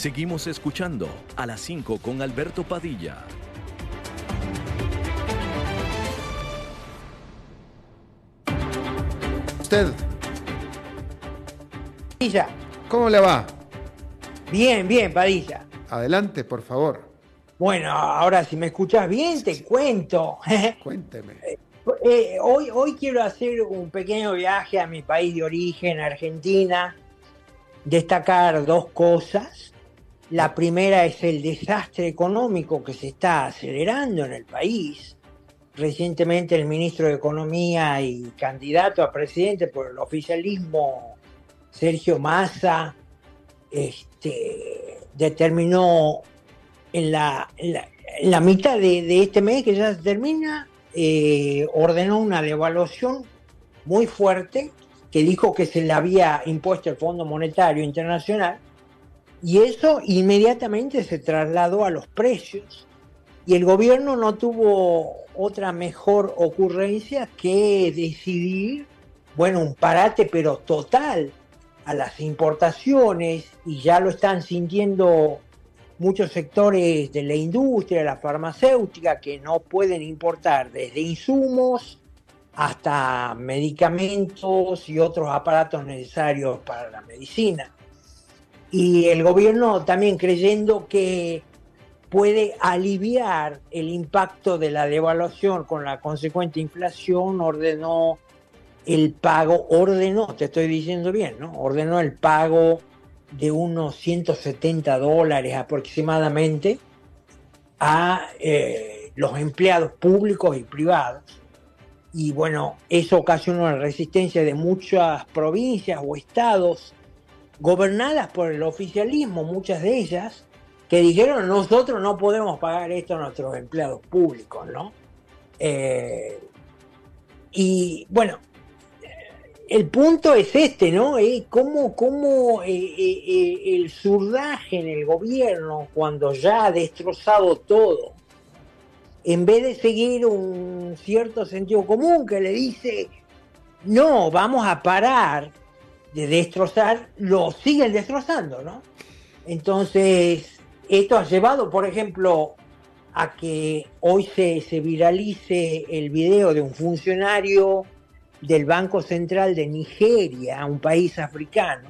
Seguimos escuchando a las 5 con Alberto Padilla. Usted, Padilla. ¿cómo le va? Bien, bien, Padilla. Adelante, por favor. Bueno, ahora si me escuchas bien, te cuento. *laughs* Cuénteme. Eh, hoy, hoy quiero hacer un pequeño viaje a mi país de origen, Argentina. Destacar dos cosas. La primera es el desastre económico que se está acelerando en el país. Recientemente el ministro de Economía y candidato a presidente por el oficialismo, Sergio Massa, este, determinó en la, mitad de, de, este mes que ya se termina, eh, ordenó una devaluación muy fuerte que dijo que se le había impuesto el Fondo Monetario Internacional y eso inmediatamente se trasladó a los precios y el gobierno no tuvo otra mejor ocurrencia que decidir, bueno, un parate pero total a las importaciones y ya lo están sintiendo muchos sectores de la industria, la farmacéutica, que no pueden importar desde insumos hasta medicamentos y otros aparatos necesarios para la medicina. Y el gobierno también creyendo que puede aliviar el impacto de la devaluación con la consecuente inflación, ordenó el pago, ordenó, te estoy diciendo bien, ¿no? Ordenó el pago de unos 170 dólares aproximadamente a eh, los empleados públicos y privados. Y bueno, eso ocasionó la resistencia de muchas provincias o estados gobernadas por el oficialismo, muchas de ellas, que dijeron nosotros no podemos pagar esto a nuestros empleados públicos, ¿no? Eh, y bueno, el punto es este, ¿no? Eh, ¿Cómo, cómo eh, el surdaje en el gobierno, cuando ya ha destrozado todo, en vez de seguir un cierto sentido común que le dice, no, vamos a parar de destrozar, lo siguen destrozando, ¿no? Entonces, esto ha llevado, por ejemplo, a que hoy se, se viralice el video de un funcionario del Banco Central de Nigeria, un país africano,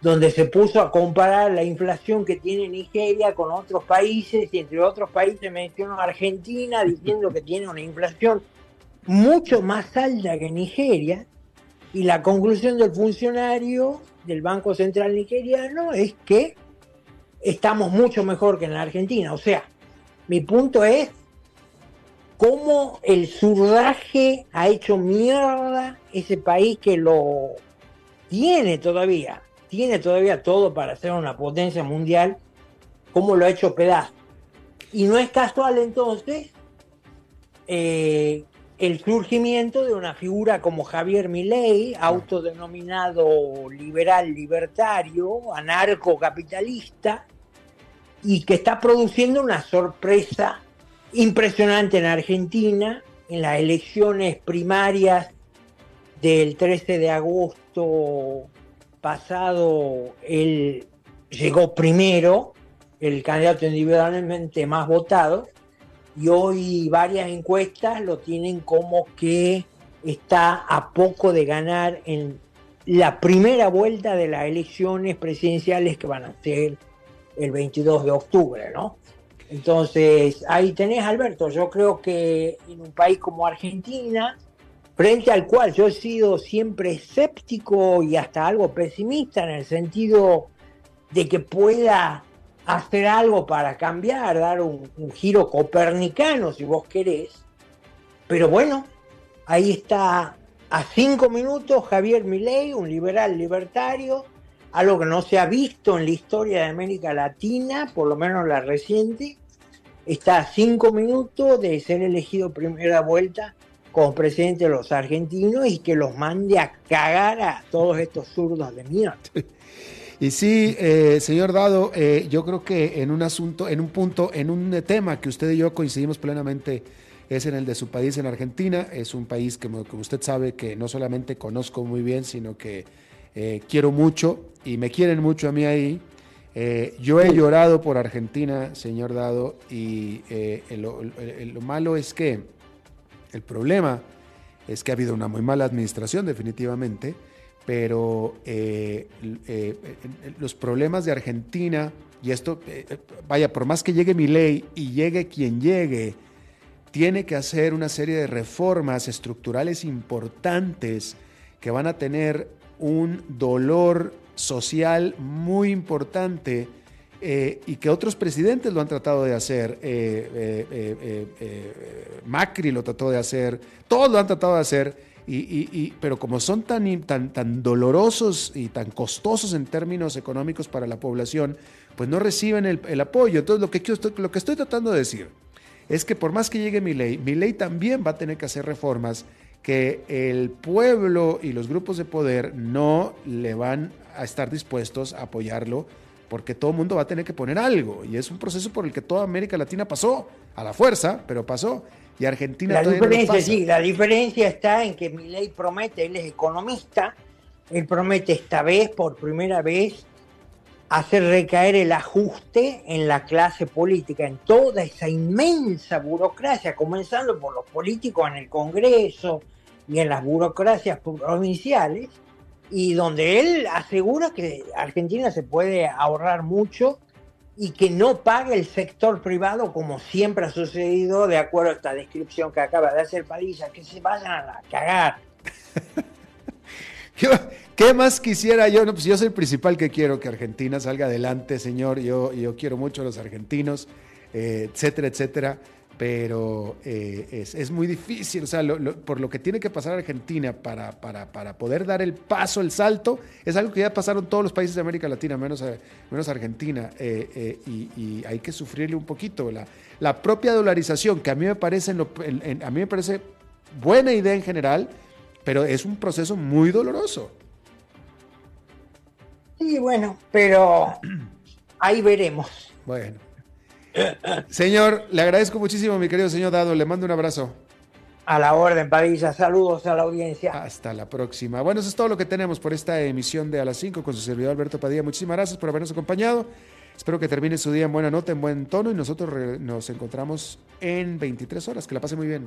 donde se puso a comparar la inflación que tiene Nigeria con otros países y entre otros países mencionó Argentina diciendo que tiene una inflación mucho más alta que Nigeria y la conclusión del funcionario del Banco Central nigeriano es que estamos mucho mejor que en la Argentina. O sea, mi punto es cómo el surdaje ha hecho mierda ese país que lo tiene todavía, tiene todavía todo para ser una potencia mundial, cómo lo ha hecho pedazo. Y no es casual entonces eh, el surgimiento de una figura como Javier Milei, autodenominado liberal libertario, anarcocapitalista, y que está produciendo una sorpresa impresionante en Argentina, en las elecciones primarias del 13 de agosto pasado, él llegó primero, el candidato individualmente más votado, y hoy varias encuestas lo tienen como que está a poco de ganar en la primera vuelta de las elecciones presidenciales que van a ser el 22 de octubre, ¿no? Entonces, ahí tenés, Alberto, yo creo que en un país como Argentina, frente al cual yo he sido siempre escéptico y hasta algo pesimista en el sentido de que pueda hacer algo para cambiar, dar un, giro copernicano, si vos querés. Pero bueno, ahí está a cinco minutos Javier Milei, un liberal libertario, algo que no se ha visto en la historia de América Latina, por lo menos la reciente, está a cinco minutos de ser elegido primera vuelta como presidente de los argentinos y que los mande a cagar a todos estos zurdos de mierda. *laughs* Y sí, eh, señor Dado, eh, yo creo que en un asunto, en un punto, en un tema que usted y yo coincidimos plenamente es en el de su país, en Argentina. Es un país que, usted sabe, que no solamente conozco muy bien, sino que eh, quiero mucho y me quieren mucho a mí ahí. yo he llorado por Argentina, señor Dado, y lo malo es que el problema es que ha habido una muy mala administración, definitivamente pero eh, eh, eh, los problemas de Argentina, y esto, vaya, por más que llegue mi ley y llegue quien llegue, tiene que hacer una serie de reformas estructurales importantes que van a tener un dolor social muy importante y que otros presidentes lo han tratado de hacer. Macri lo trató de hacer, todos lo han tratado de hacer y, pero como son tan, tan, tan dolorosos y tan costosos en términos económicos para la población, pues no reciben el, apoyo. Entonces, lo que, lo que estoy tratando de decir es que por más que llegue mi ley, mi ley también va a tener que hacer reformas que el pueblo y los grupos de poder no le van a estar dispuestos a apoyarlo porque todo el mundo va a tener que poner algo. Y es un proceso por el que toda América Latina pasó, a la fuerza, pero pasó. Y Argentina la diferencia, sí, la diferencia está en que mi ley promete, él es economista, él promete esta vez, por primera vez, hacer recaer el ajuste en la clase política, en toda esa inmensa burocracia, comenzando por los políticos en el Congreso y en las burocracias provinciales, y donde él asegura que Argentina se puede ahorrar mucho y que no pague el sector privado como siempre ha sucedido de acuerdo a esta descripción que acaba de hacer Padilla, que se vayan a cagar. *laughs* ¿Qué, más quisiera yo? No, pues yo soy el principal que quiero que Argentina salga adelante, señor. Yo, yo quiero mucho a los argentinos, eh, etcétera, etcétera pero eh, es, muy difícil, o sea, por lo que tiene que pasar Argentina para, para, poder dar el paso, el salto, es algo que ya pasaron todos los países de América Latina, menos, eh, menos Argentina, eh, y, hay que sufrirle un poquito. La, la propia dolarización, que a mí me parece, a mí me parece buena idea en general, pero es un proceso muy doloroso. Sí, bueno, pero ahí veremos. Bueno. Señor, le agradezco muchísimo, mi querido señor Dado. Le mando un abrazo. A la orden, Padilla. Saludos a la audiencia. Hasta la próxima. Bueno, eso es todo lo que tenemos por esta emisión de A las 5 con su servidor Alberto Padilla. Muchísimas gracias por habernos acompañado. Espero que termine su día en buena nota, en buen tono y nosotros nos encontramos en 23 horas. Que la pase muy bien.